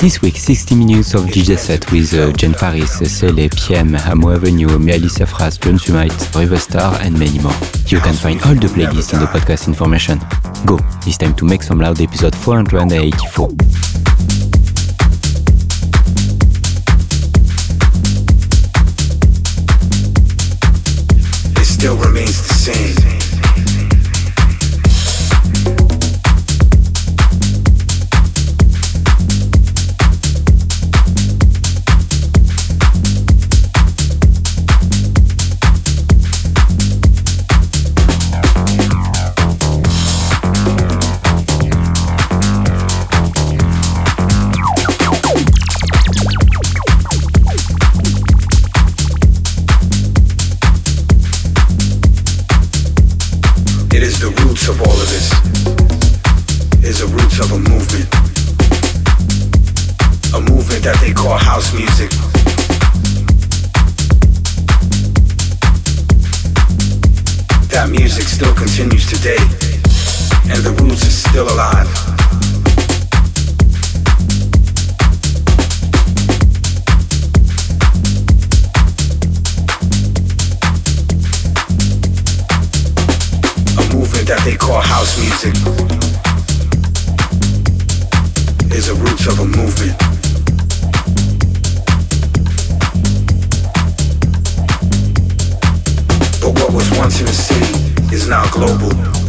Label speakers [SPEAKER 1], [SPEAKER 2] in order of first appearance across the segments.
[SPEAKER 1] This week, 60 minutes of DJ set with uh, Jen Faris, Sele, PM, Amo Avenue, Meali Safras, John Sumite, Riverstar and many more. You can find all the playlists in the podcast information. Go, it's time to Make Some Loud episode 484.
[SPEAKER 2] it still remains the same. Movement. A movement that they call house music. That music still continues today, and the roots are still alive. A movement that they call house music is the roots of a movement. But what was once in a city is now global.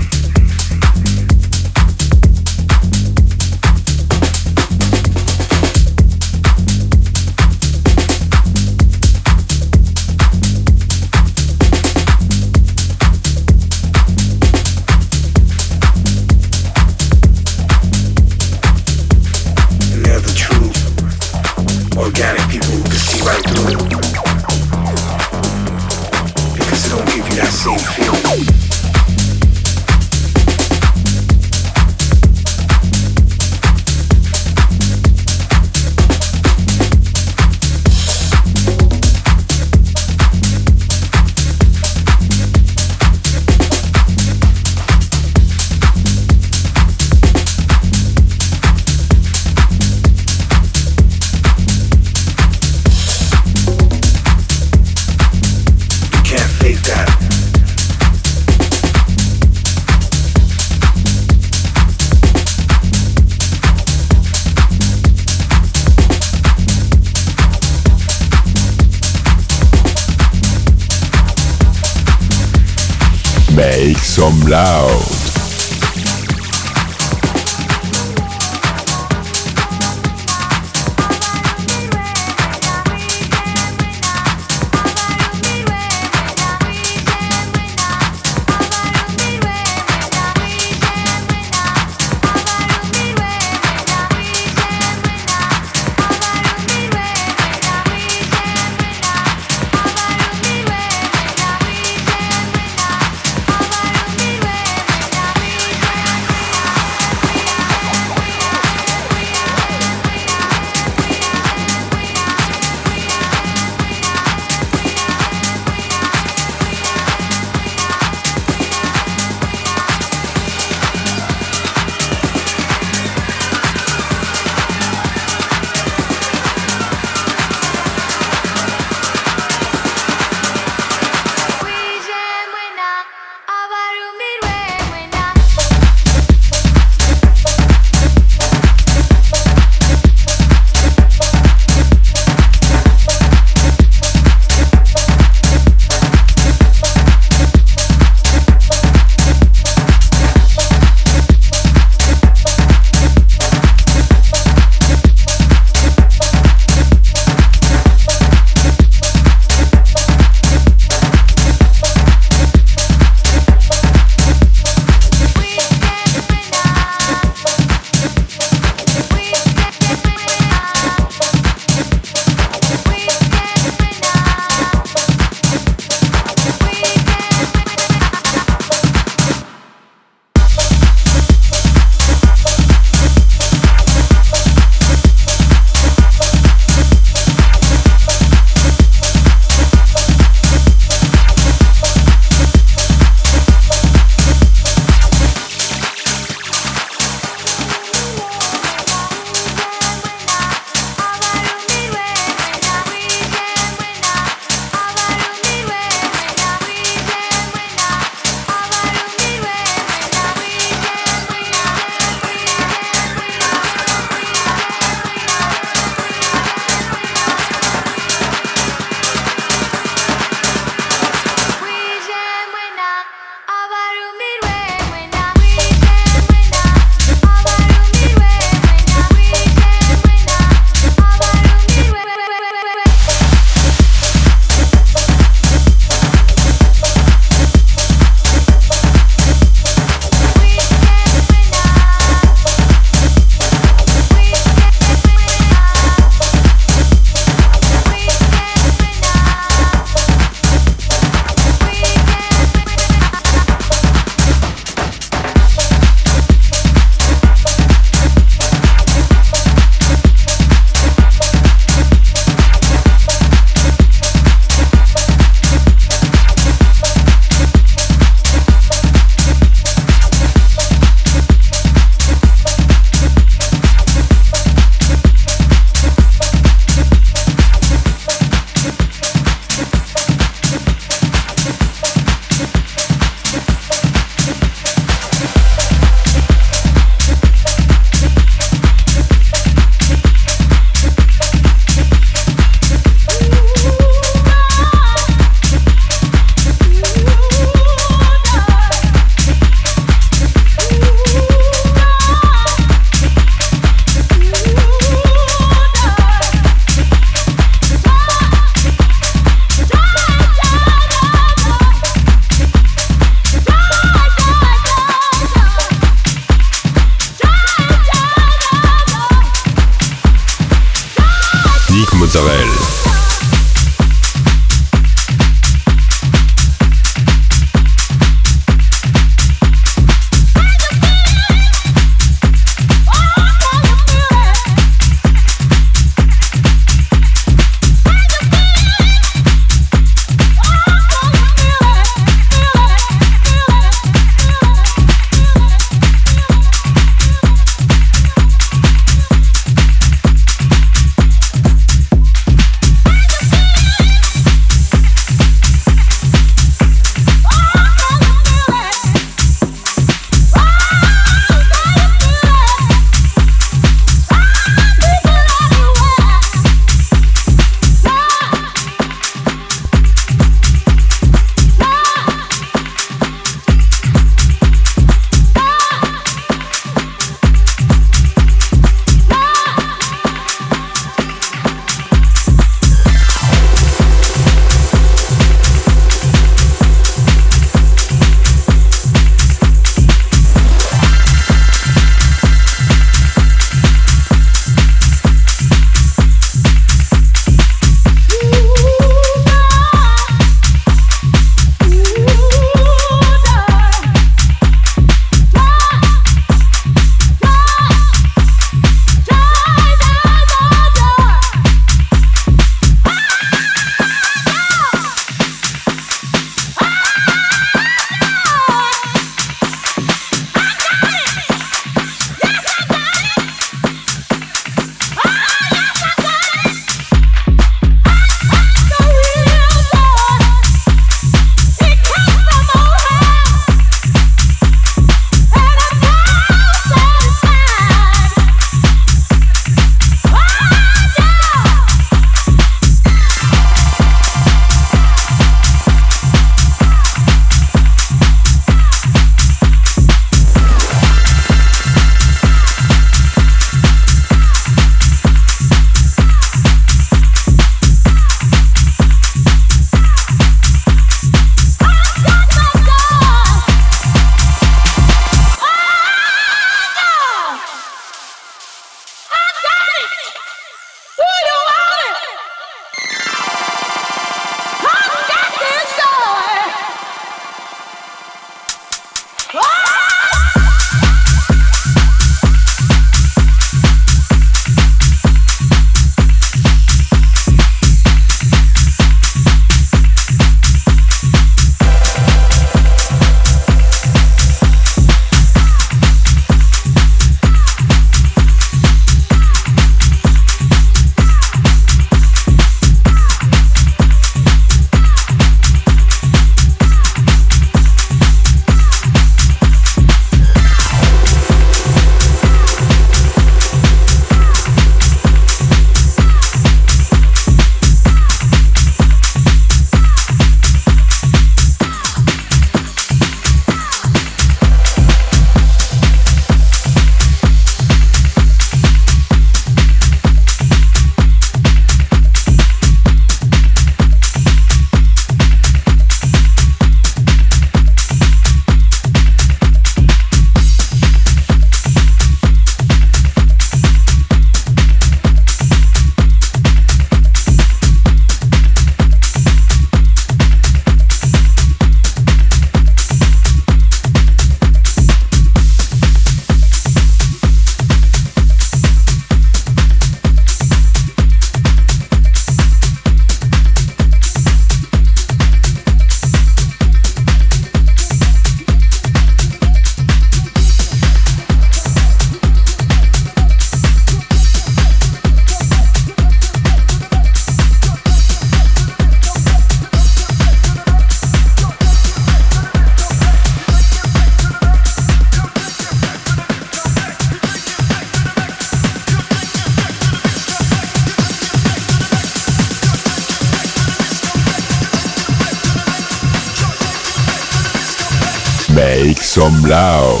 [SPEAKER 2] Loud.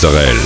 [SPEAKER 2] Mozzarella.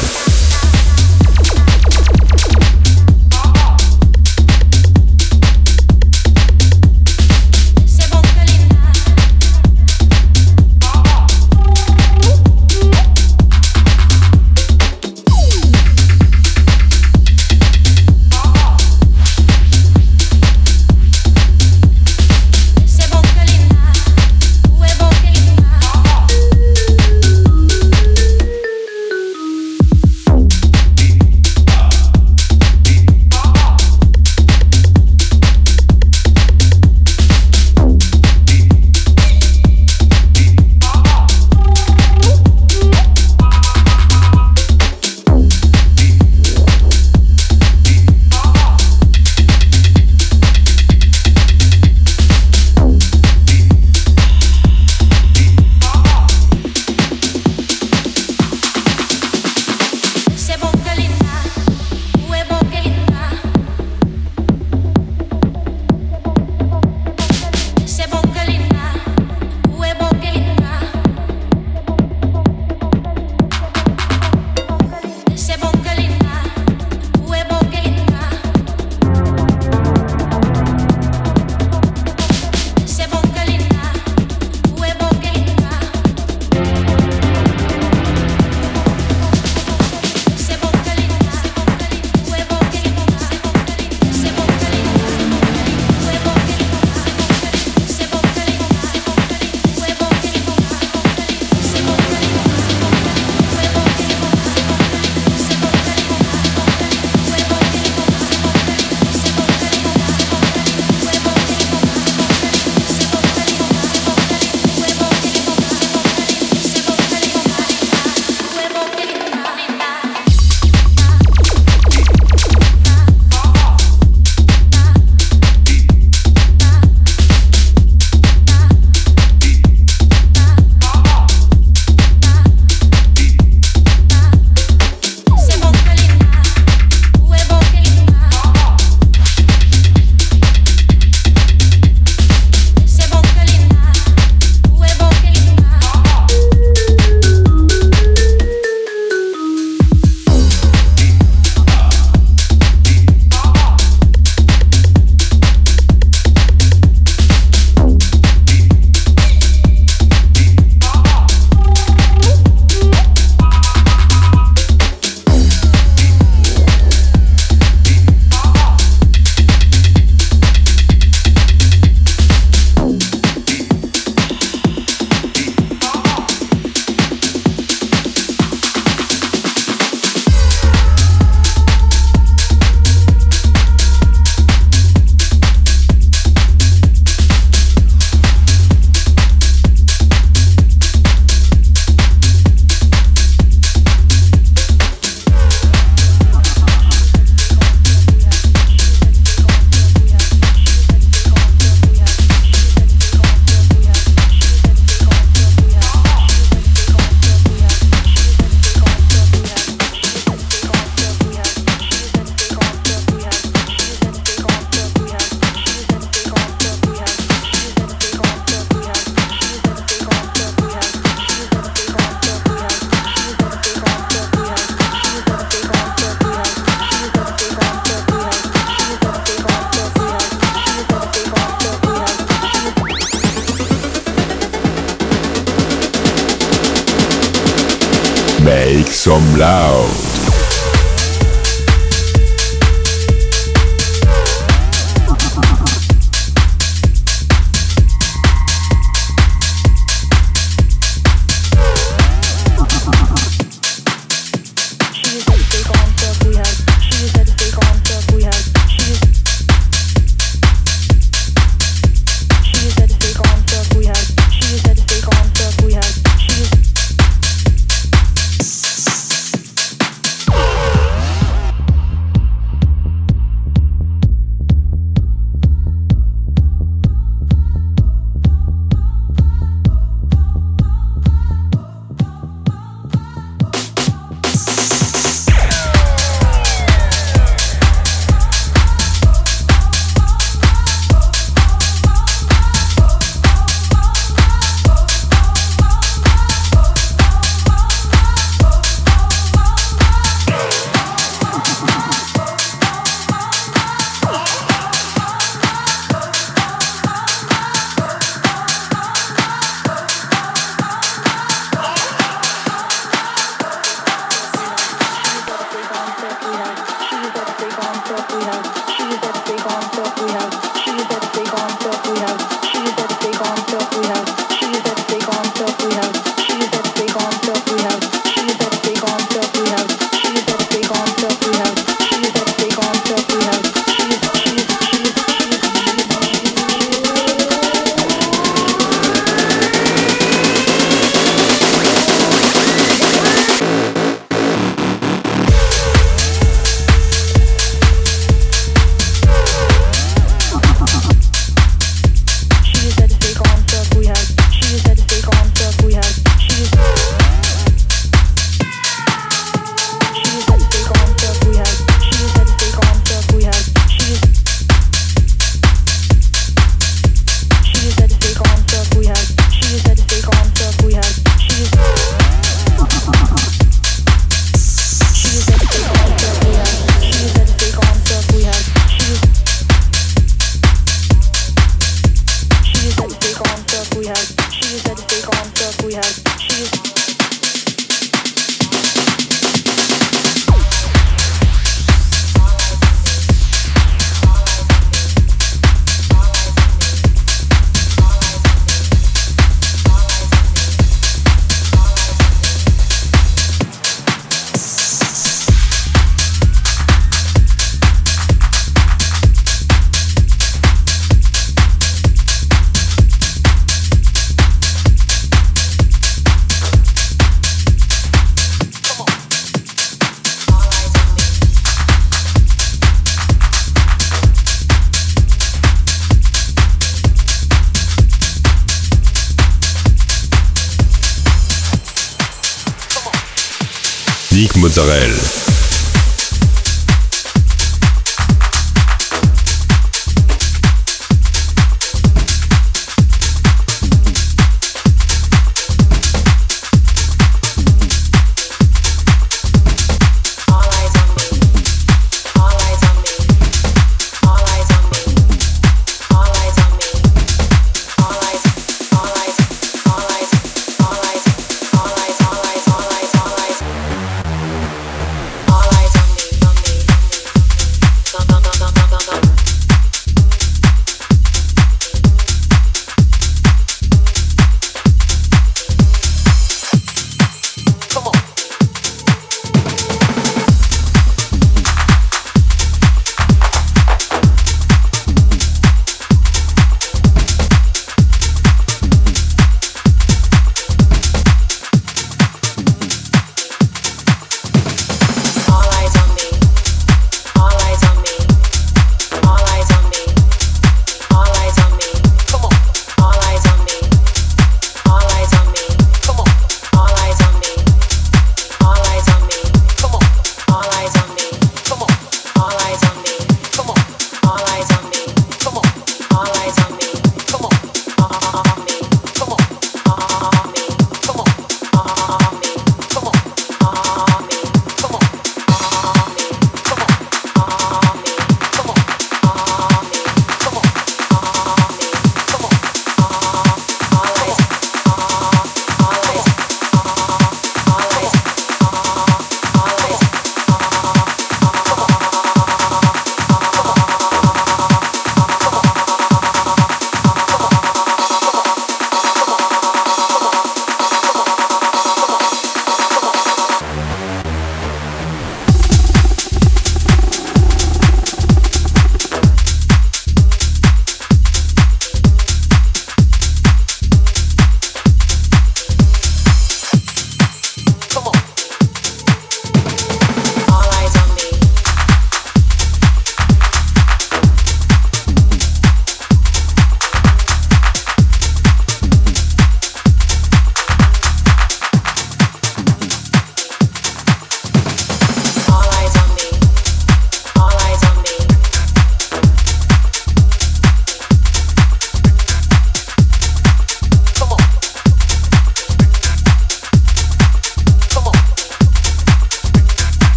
[SPEAKER 2] Mozzarella.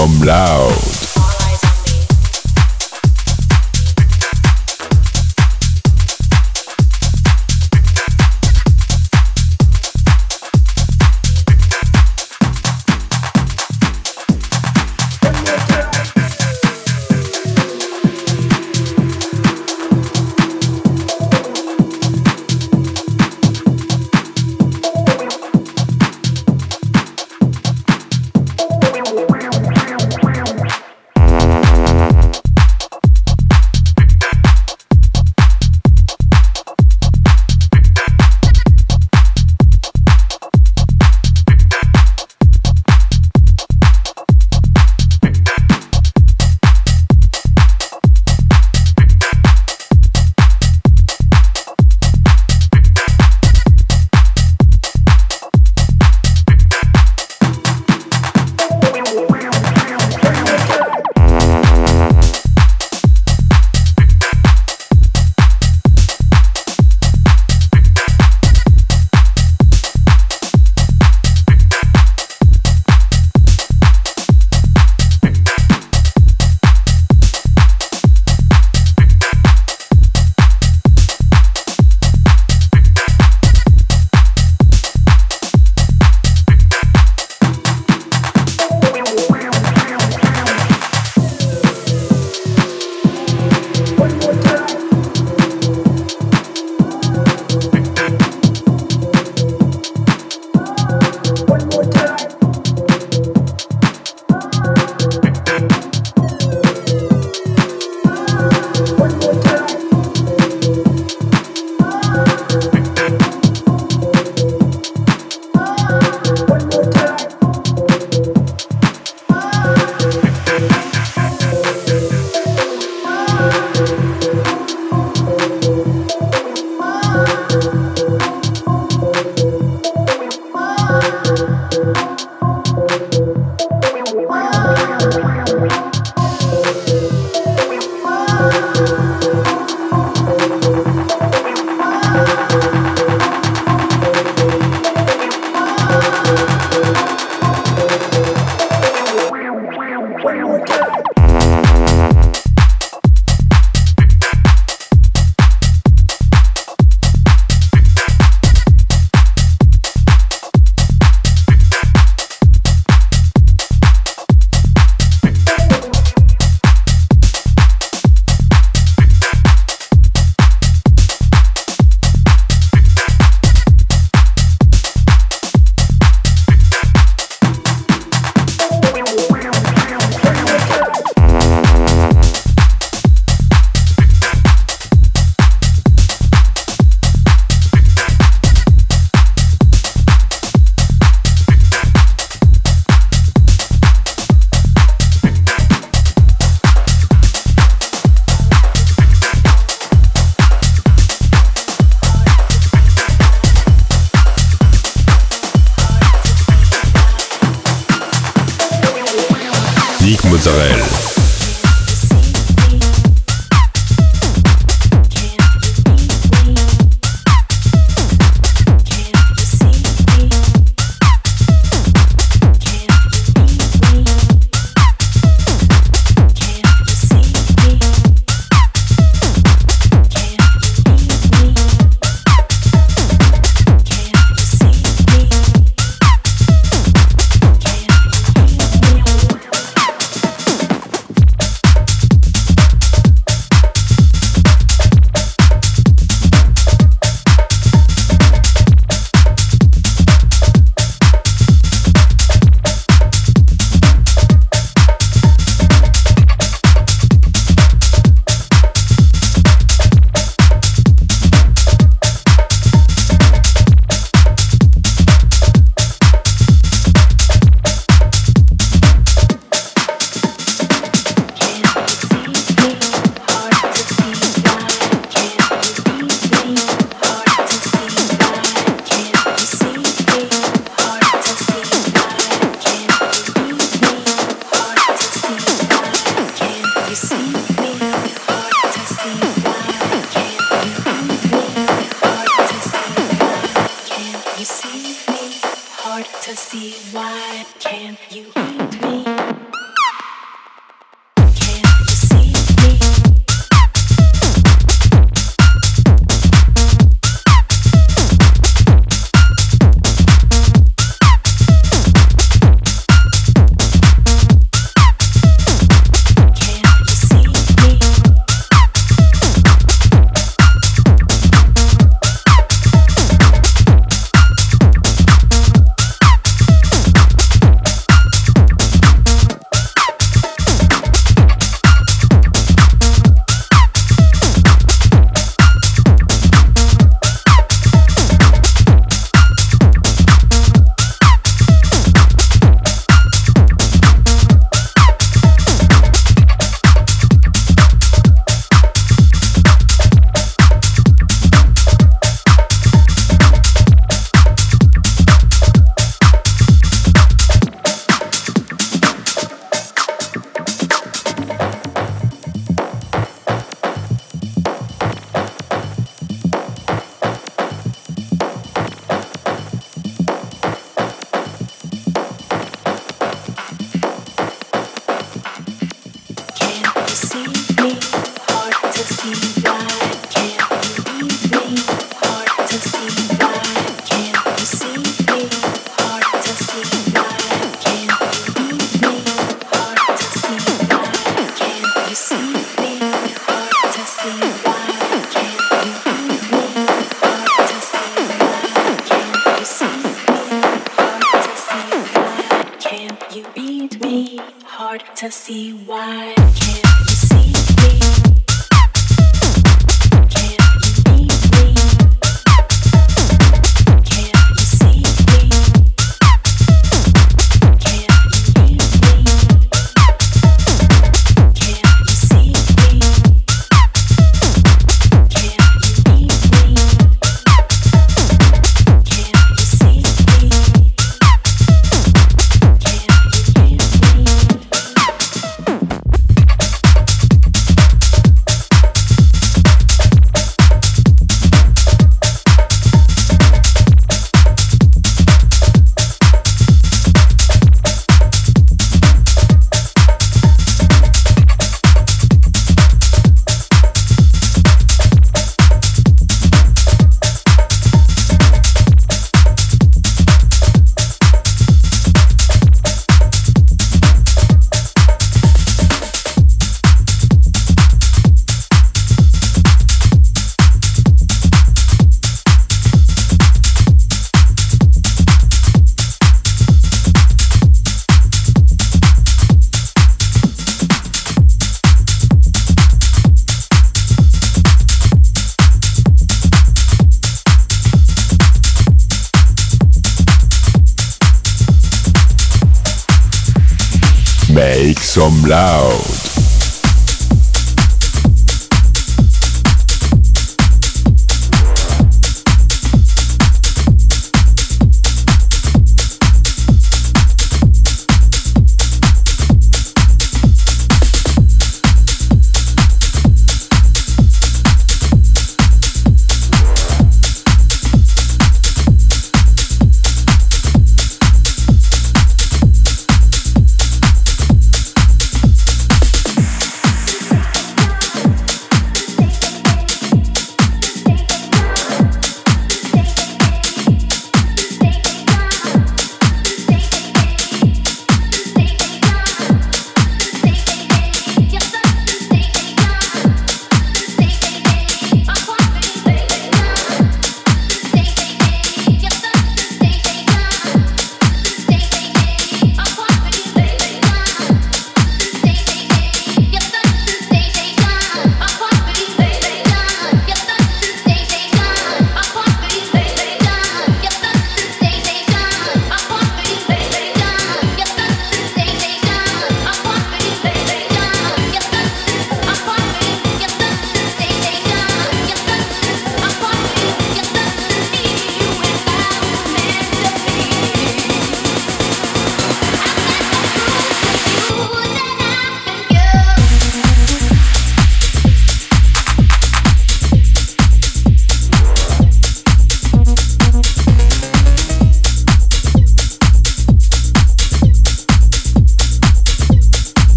[SPEAKER 2] Some loud. Why can't you some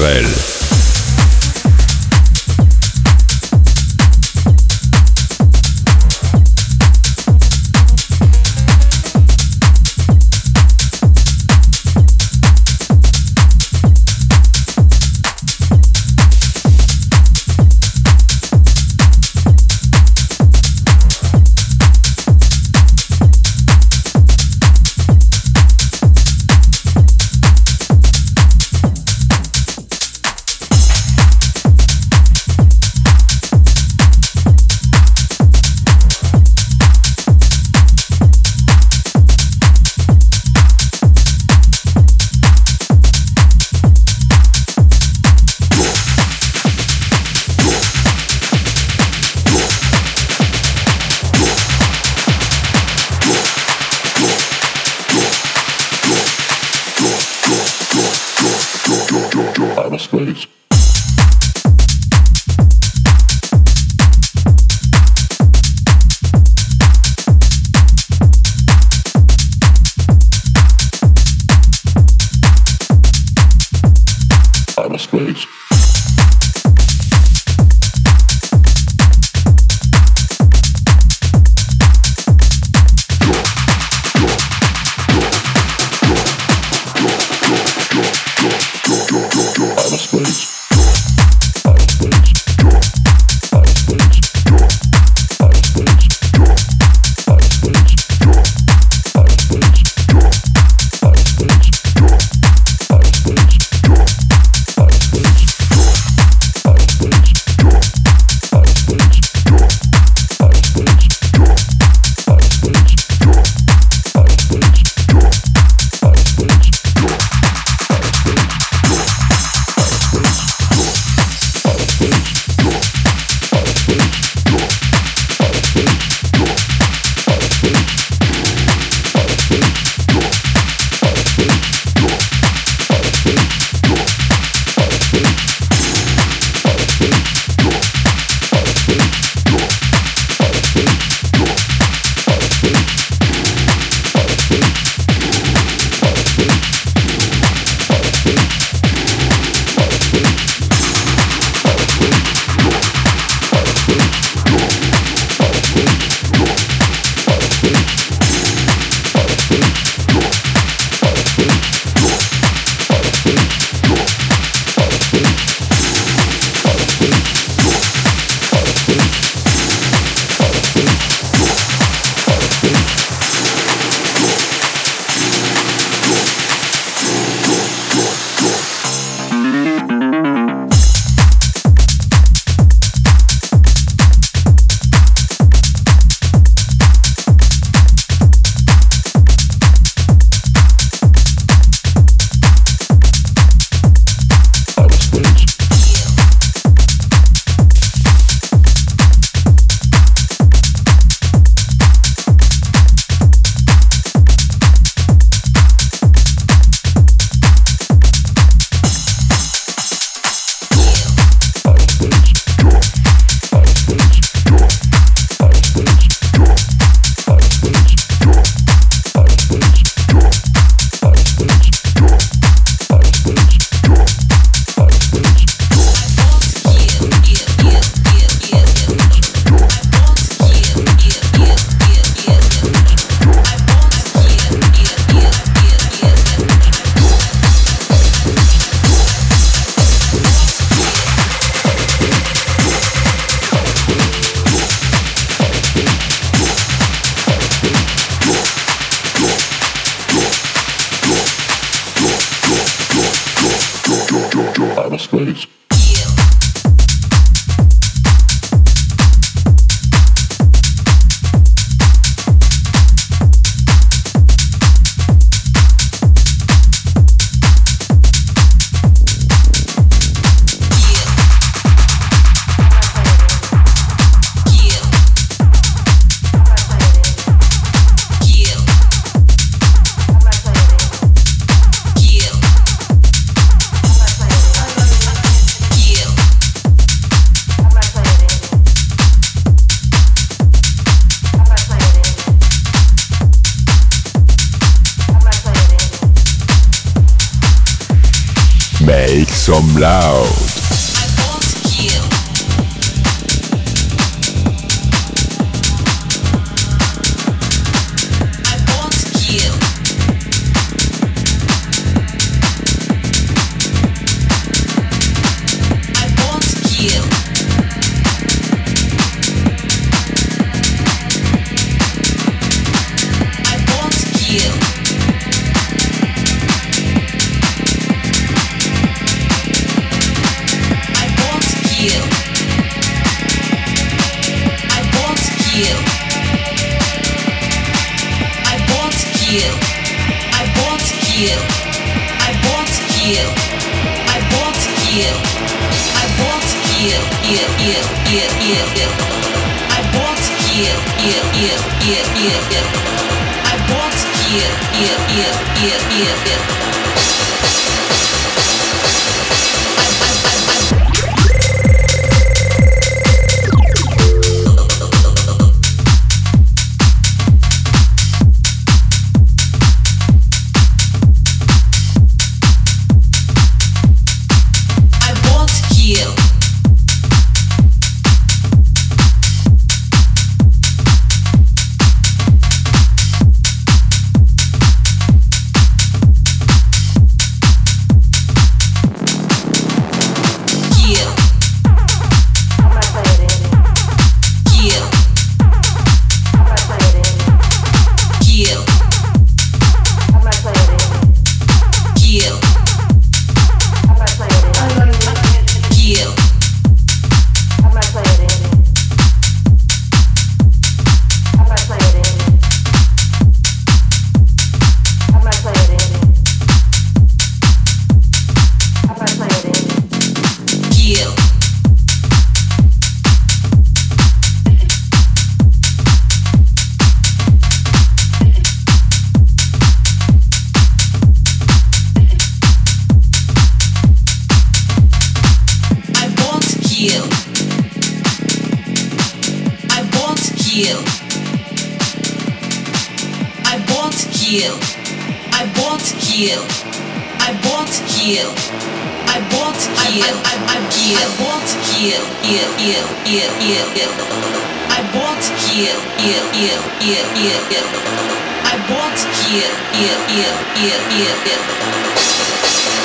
[SPEAKER 2] Nick heal. I want to heal. I want to heal, heal, heal, heal,
[SPEAKER 3] heal, heal. I want to heal, heal, heal, heal, heal, heal. I want
[SPEAKER 4] to heal, heal,
[SPEAKER 3] heal, heal, heal, heal. I want here, here, here, here, here, here. I want here, here, here, here, here, here.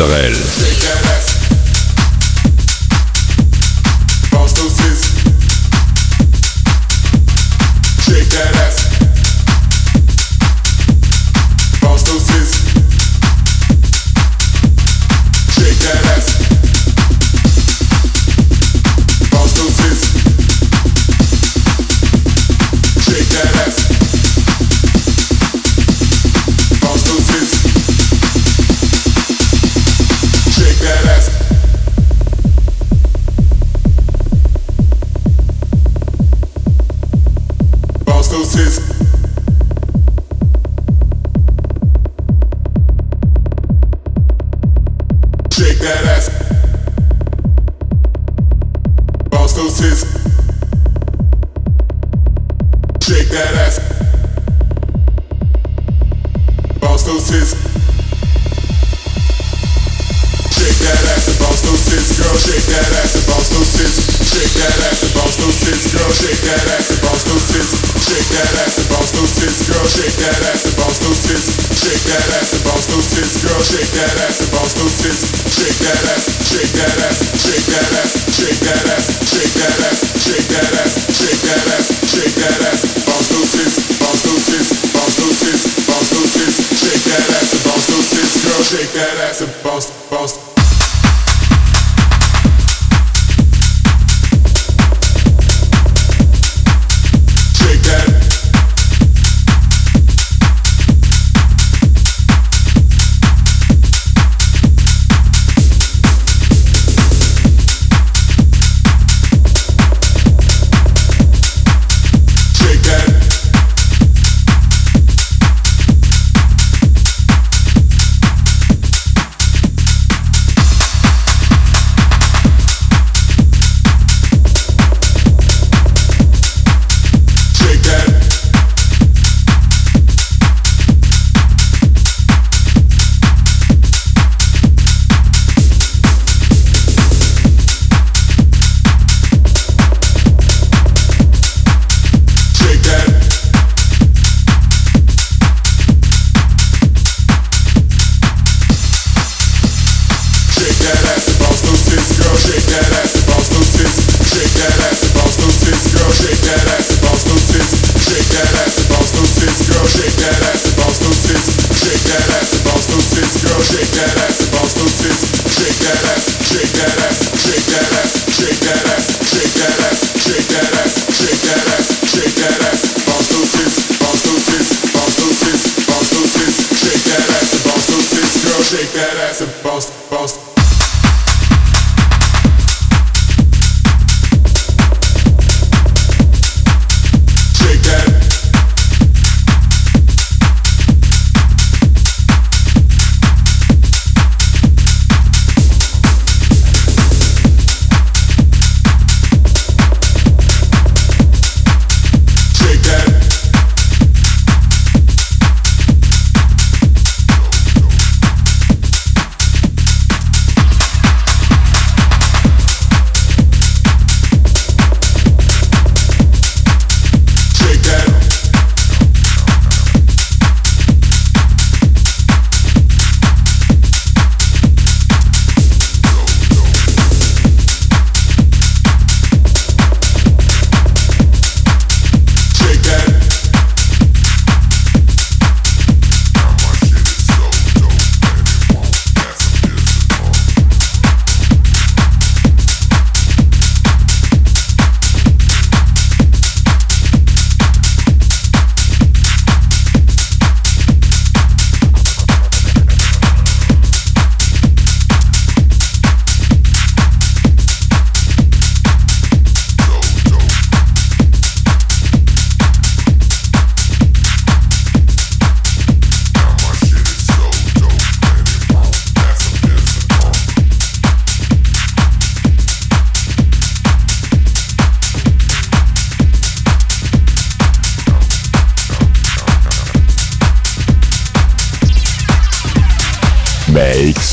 [SPEAKER 3] Sorel.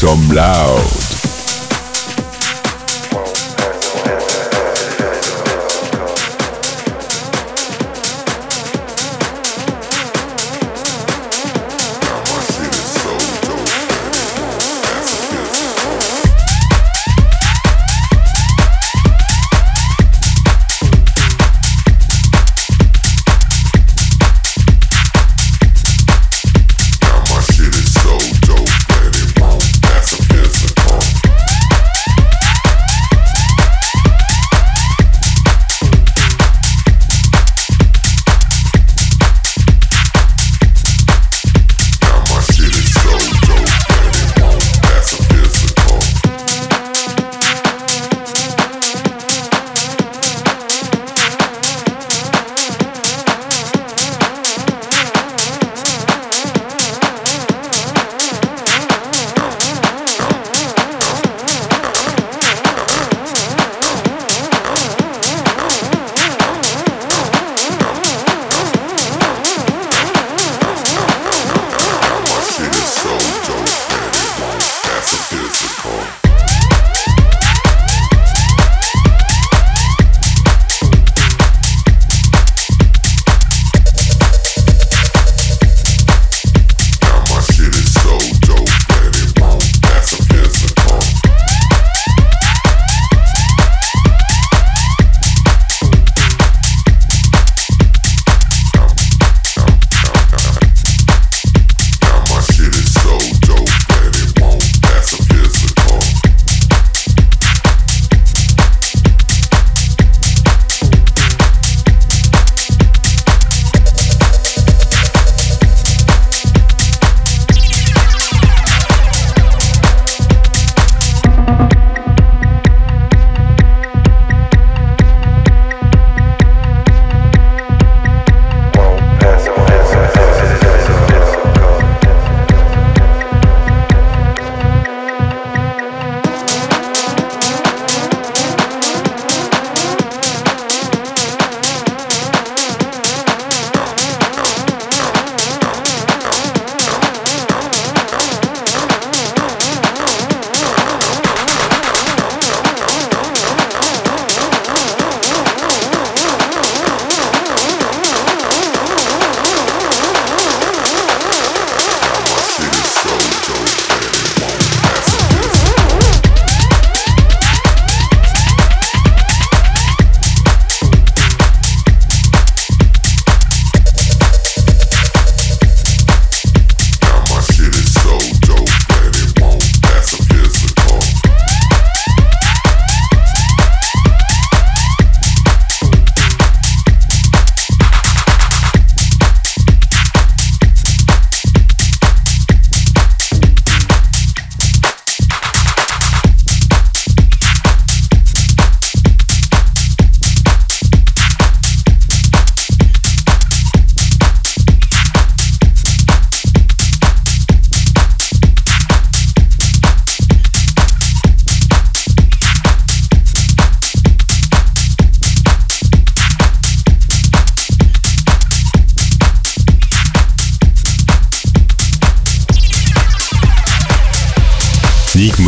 [SPEAKER 5] Some loud.